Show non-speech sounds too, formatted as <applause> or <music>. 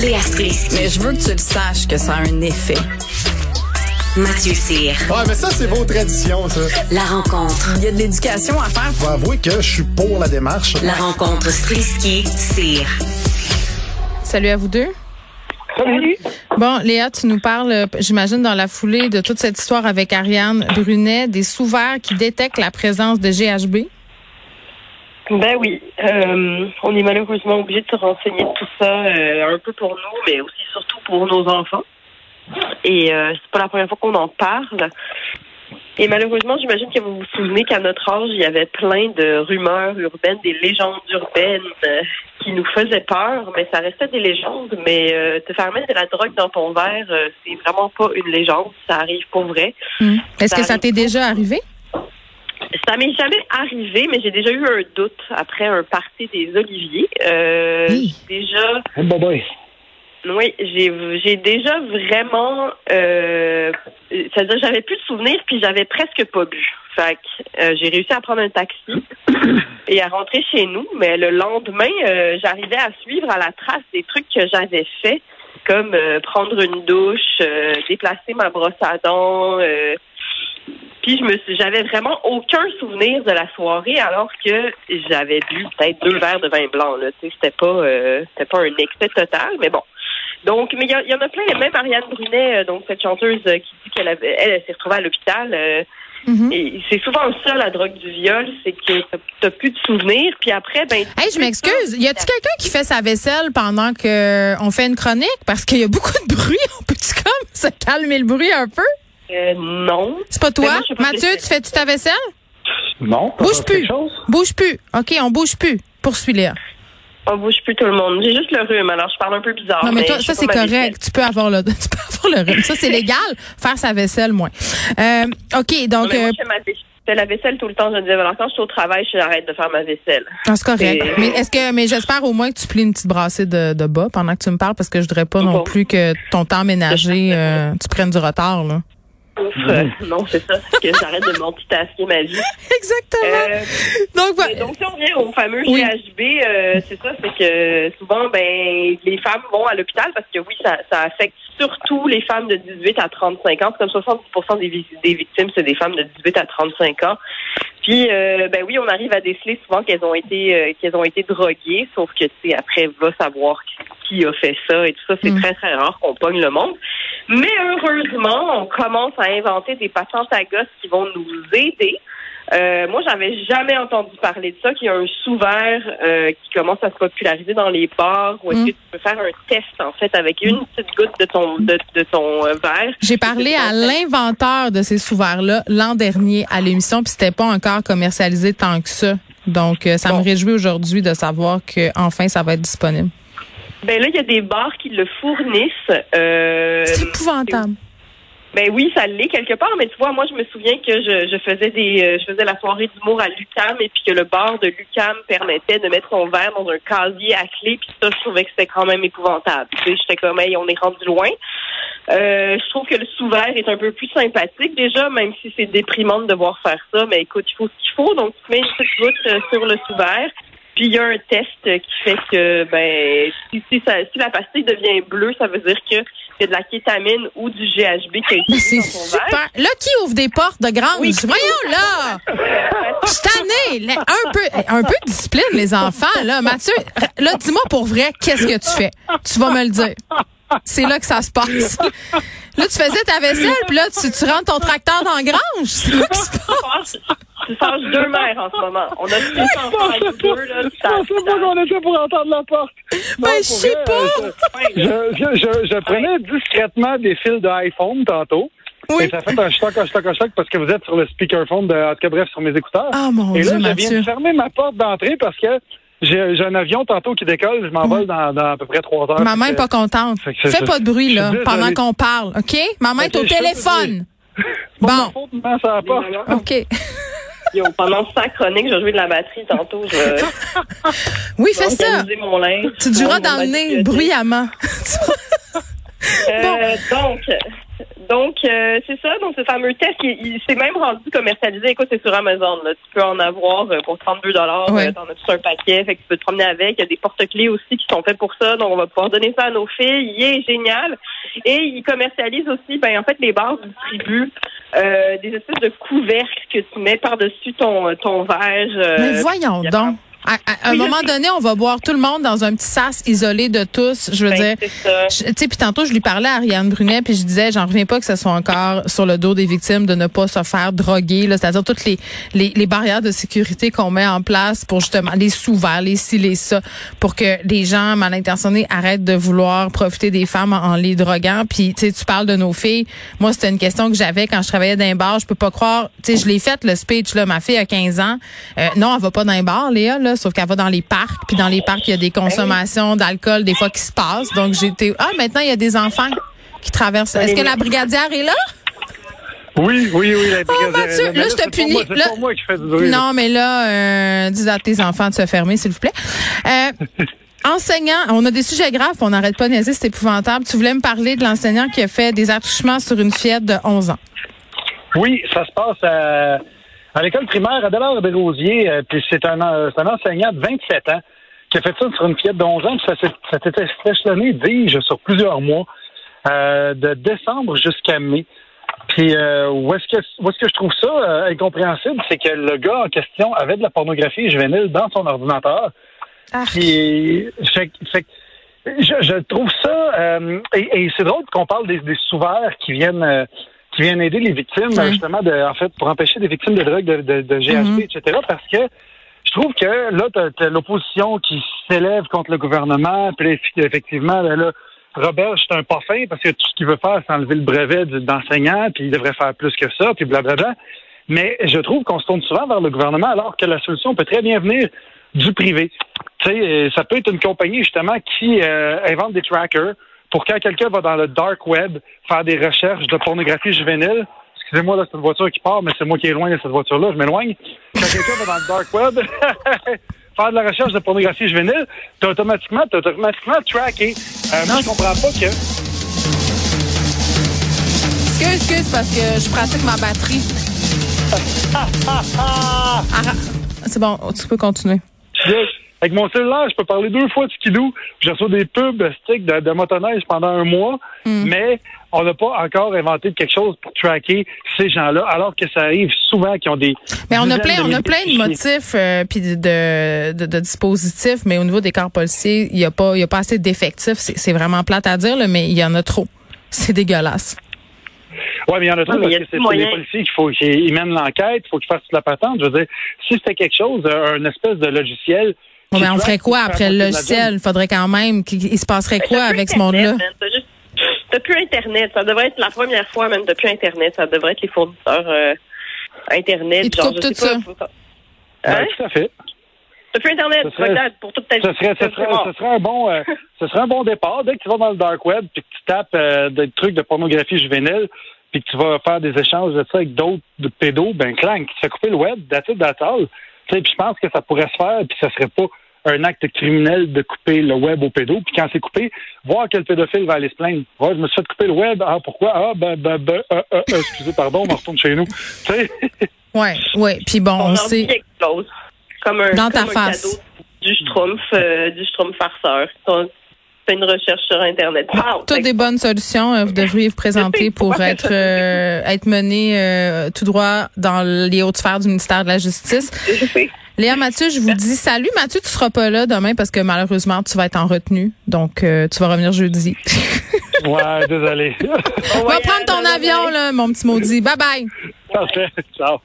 Léa Strisky. Mais je veux que tu le saches que ça a un effet. Mathieu Cyr. Ouais, mais ça, c'est vos traditions, ça. La rencontre. Il y a de l'éducation à faire. Faut avouer que je suis pour la démarche. La rencontre Strisky-Cyr. Salut à vous deux. Salut. Bon, Léa, tu nous parles, j'imagine, dans la foulée de toute cette histoire avec Ariane Brunet, des sous-verts qui détectent la présence de GHB. Ben oui, euh, on est malheureusement obligé de se renseigner de tout ça, euh, un peu pour nous, mais aussi surtout pour nos enfants. Et euh, c'est pas la première fois qu'on en parle. Et malheureusement, j'imagine que vous vous souvenez qu'à notre âge, il y avait plein de rumeurs urbaines, des légendes urbaines euh, qui nous faisaient peur, mais ça restait des légendes. Mais euh, te faire mettre de la drogue dans ton verre, euh, c'est vraiment pas une légende, ça arrive pour vrai. Est-ce que ça t'est déjà arrivé? Ça m'est jamais arrivé, mais j'ai déjà eu un doute après un party des Oliviers. Euh, Oui. Déjà, Oh, bye. oui, j'ai j'ai déjà vraiment, euh, c'est-à-dire j'avais plus de souvenirs puis j'avais presque pas bu. Fait que euh, j'ai réussi à prendre un taxi <coughs> et à rentrer chez nous, mais le lendemain, euh, j'arrivais à suivre à la trace des trucs que j'avais fait, comme euh, prendre une douche, euh, déplacer ma brosse à dents. Puis je me suis, j'avais vraiment aucun souvenir de la soirée alors que j'avais bu peut-être deux verres de vin blanc. Là, c'était pas, euh, c'était pas un excès total, mais bon. Donc, mais il y, en a plein. Même Ariane Brunet, euh, donc cette chanteuse euh, qui dit qu'elle avait, elle, elle s'est retrouvée à l'hôpital. euh, Mhm. et c'est souvent ça la drogue du viol, c'est que t'as- t'as plus de souvenirs. Puis après, ben. Hey, je m'excuse. Y a-t-il quelqu'un qui fait sa vaisselle pendant que on fait une chronique? Parce qu'il y a beaucoup de bruit. <laughs> On peut-tu comme se calmer le bruit un peu? Euh, non. C'est pas Mais toi? moi, pas Mathieu, tu fais-tu ta vaisselle? Non. Bouge plus. Bouge plus. OK, on bouge plus. Poursuis, Léa. On bouge plus tout le monde. J'ai juste le rhume, alors je parle un peu bizarre. Non, mais toi, ça, c'est correct. Tu peux avoir le, <laughs> tu peux avoir le rhume. Ça, c'est <laughs> légal. Faire sa vaisselle, moins. Euh, OK, Non, donc, moi, euh, je fais la vaisselle tout le temps. Je me disais, alors quand je suis au travail, j'arrête de faire ma vaisselle. ah, c'est correct. Mais est-ce que, mais j'espère au moins que tu plies une petite brassée de, de bas pendant que tu me parles parce que je voudrais pas non Bon. plus que ton temps ménager, euh, tu prennes du retard, là. Ouf, euh, <laughs> non, c'est ça. C'est que j'arrête de multitasquer ma vie. <laughs> Exactement. Euh, donc, voilà. donc, si on revient au fameux Oui. GHB, euh, c'est ça, c'est que souvent, ben, les femmes vont à l'hôpital parce que oui, ça, ça affecte surtout les femmes de 18 à 35 ans. Comme 70 des, vi- des victimes, c'est des femmes de 18 à 35 ans. Puis, euh, ben oui, on arrive à déceler souvent qu'elles ont été euh, qu'elles ont été droguées, sauf que tu sais après va savoir qui a fait ça et tout ça. C'est Mm. très très rare qu'on pogne le monde. Mais heureusement, on commence à inventer des patentes à gosses qui vont nous aider. Euh, moi, j'avais jamais entendu parler de ça, qu'il y a un sous-verre euh, qui commence à se populariser dans les bars où est-ce Mm. que tu peux faire un test, en fait, avec une petite goutte de ton de, de ton euh, verre. J'ai parlé à l'inventeur de ces sous-verts-là l'an dernier à l'émission, puis c'était pas encore commercialisé tant que ça. Donc, ça Bon. me réjouit aujourd'hui de savoir que enfin ça va être disponible. Ben là, il y a des bars qui le fournissent. C'est épouvantable. Ben oui, ça l'est quelque part, mais tu vois, moi je me souviens que je, je faisais des euh, je faisais la soirée d'humour à Lucam et puis que le bar de Lucam permettait de mettre son verre dans un casier à clé, puis ça je trouvais que c'était quand même épouvantable. Tu sais, j'étais comme hey, on est rendu loin. Euh, je trouve que le sous-verre est un peu plus sympathique déjà, même si c'est déprimant de devoir faire ça, mais écoute, il faut ce qu'il faut, donc tu mets une petite goutte euh, sur le sous-verre. Puis il y a un test qui fait que ben si, si, ça, si la pastille devient bleue, ça veut dire que c'est de la kétamine ou du GHB qui a été c'est verre. super. Là, qui ouvre des portes de grange? Oui. Voyons là! Je tannée. Là, Un peu, un peu de discipline, les enfants, là. Mathieu, là, dis-moi pour vrai, qu'est-ce que tu fais? Tu vas me le dire. C'est là que ça se passe. Là, tu faisais ta vaisselle, puis là, tu, tu rentres ton tracteur dans la grange. C'est quoi qui se passe? Tu changes deux mères en ce moment. On a tous les enfants à deux, là. Je pensais pas qu'on était pour entendre la porte. Non, Ben, je sais pas. euh, Je, je, je, je prenais discrètement des fils d'iPhone tantôt. Oui. Et ça fait un choc, un choc, un choc parce que vous êtes sur le speakerphone de, en tout cas, bref, sur mes écouteurs. Ah, mon Et Dieu, là, je viens Mathieu. de fermer ma porte d'entrée parce que j'ai j'ai un avion tantôt qui décolle. Je m'envole dans, dans à peu près trois heures. Maman Fait est pas contente. Fais pas de bruit, là, pendant qu'on parle, OK? Maman est Ok, au téléphone. <laughs> pas ma Bon. faute, maman, ça va pas. OK. Yo, pendant sa chronique, je vais jouer de la batterie tantôt. Je Oui, fais ça. mon linge. Tu te joueras dans le nez bruyamment. <laughs> Euh, donc, Donc, euh, c'est ça. Donc, ce fameux test, il, il s'est même rendu commercialisé. Écoute, c'est sur Amazon. Là. Tu peux en avoir euh, pour 32 dollars. Ouais. T'en as tout un paquet. Fait que tu peux te promener avec. Il y a des porte-clés aussi qui sont faits pour ça. Donc, on va pouvoir donner ça à nos filles. Il est génial. Et il commercialise aussi, ben, en fait, les bars distribuent des espèces de couvercles que tu mets par-dessus ton, ton verre. euh, Mais voyons donc. À, à un Oui, moment donné, on va boire tout le monde dans un petit sas isolé de tous. Je veux Ben, dire, tu sais, puis tantôt, je lui parlais à Ariane Brunet, puis je disais, j'en reviens pas que ce soit encore sur le dos des victimes de ne pas se faire droguer, c'est-à-dire toutes les, les, les barrières de sécurité qu'on met en place pour justement les sous-verts, les ci, les ça, pour que les gens mal intentionnés arrêtent de vouloir profiter des femmes en, en les droguant. Puis, tu sais, tu parles de nos filles. Moi, c'était une question que j'avais quand je travaillais dans un bar. Je peux pas croire, tu sais, je l'ai fait le speech, là, ma fille a 15 ans. Euh, non, elle va pas dans un bar, Léa, là, sauf qu'elle va dans les parcs, puis dans les parcs, il y a des consommations d'alcool des fois qui se passent. Donc j'étais ah maintenant il y a des enfants qui traversent. Est-ce que la brigadière est là? Oui, oui, oui. La Oh Mathieu, là je te punis. moi- C'est Là- pas moi qui fais du bruit. là. non, mais là euh, dis à tes enfants de se fermer s'il vous plaît. Euh, <laughs> Enseignant, on a des sujets graves, on n'arrête pas de niaiser, c'est épouvantable. Tu voulais me parler de l'enseignant qui a fait des attouchements sur une fillette de 11 ans. Oui, ça se passe à, à l'école primaire Adélard Desrosiers, euh, puis c'est un, euh, c'est un enseignant de 27 ans qui a fait ça sur une fillette de 11 ans, puis ça s'était échelonné, dis-je, sur plusieurs mois, euh, de décembre jusqu'à mai. Puis euh, où est-ce que où est-ce que je trouve ça euh, incompréhensible, c'est que le gars en question avait de la pornographie juvénile dans son ordinateur. Ah. Puis, fait, que- fait je, je trouve ça euh, et, et c'est drôle qu'on parle des, des sous-verts qui viennent euh, qui viennent aider les victimes justement de en fait pour empêcher des victimes de drogue de, de, de GHB Mhm. etc parce que je trouve que là t'as, t'as l'opposition qui s'élève contre le gouvernement puis effectivement là, là, Robert c'est un pas fin parce que tout ce qu'il veut faire c'est enlever le brevet d'enseignant puis il devrait faire plus que ça puis blablabla mais je trouve qu'on se tourne souvent vers le gouvernement alors que la solution peut très bien venir du privé. Tu sais, euh, ça peut être une compagnie justement qui euh, invente des trackers pour quand quelqu'un va dans le dark web faire des recherches de pornographie juvénile. Excusez-moi, là, c'est une voiture qui part, mais c'est moi qui est loin de cette voiture-là, je m'éloigne. Quand quelqu'un va dans le dark web <laughs> faire de la recherche de pornographie juvénile, t'es automatiquement, t'es automatiquement tracké. Euh, moi, je comprends pas que. Excuse, excuse, parce que je pratique ma batterie. Arra- <laughs> C'est bon, tu peux continuer. Avec mon cellulaire, je peux parler deux fois de skidoo. Je reçois des pubs stick de, de motoneige pendant un mois, Hmm. mais on n'a pas encore inventé quelque chose pour tracker ces gens-là, alors que ça arrive souvent qu'ils ont des. Mais on a plein, on a plein de motifs euh, puis de, de, de- de dispositifs, mais au niveau des corps policiers, il y a pas, il y a pas assez d'effectifs. C'est c'est vraiment plate à dire, là, mais il y en a trop. <laughs> C'est dégueulasse. Oui, mais il y en a trop parce il y a que c'est les policiers qu'il faut qu'ils mènent l'enquête, il faut qu'ils fassent toute la patente. Je veux dire, si c'était quelque chose, un espèce de logiciel. Bon, qui mais on ferait quoi après le logiciel? Il faudrait quand même qu'il il se passerait quoi avec ce monde-là? Plus Internet. Ça devrait être la première fois même. T'as plus Internet. Ça devrait être les fournisseurs euh, Internet. Ils te genre, je tout sais ça? pas, Ben, Hein? tout à fait. T'as plus Internet. Serait- Regarde, pour toute ta vie. Ce serait, ce C'est serait, mort. ce serait un bon, euh, <laughs> ce serait un bon départ. Dès que tu vas dans le dark web puis que tu tapes euh, des trucs de pornographie juvénile puis que tu vas faire des échanges de ça avec d'autres pédos, ben clang, tu fais couper le web. Tu sais, puis je pense que ça pourrait se faire puis ça serait pas un acte criminel de couper le web au pédo. Puis quand c'est coupé, voir quel pédophile va aller se plaindre. Ouais, je me suis fait couper le web. Ah, pourquoi? Ah, ben, ben, ben, euh, euh, euh, excusez, pardon, on retourne chez nous. <laughs> Tu sais, Ouais, ouais. Puis bon, On sait. Comme un, Dans ta comme un face. cadeau du Schtroumpf, euh, du Schtroumpf farceur. On fait une recherche sur Internet. Pow! Toutes des bonnes solutions, euh, vous devriez vous présenter pour être euh, être mené euh, tout droit dans les hautes sphères du ministère de la Justice. Je sais. Léa Mathieu, je vous dis salut. Mathieu, tu seras pas là demain parce que malheureusement, tu vas être en retenue. Donc, euh, tu vas revenir jeudi. <laughs> ouais, désolé. <laughs> On Va prendre ton avion, là, mon petit maudit. Bye bye. Parfait. Ciao.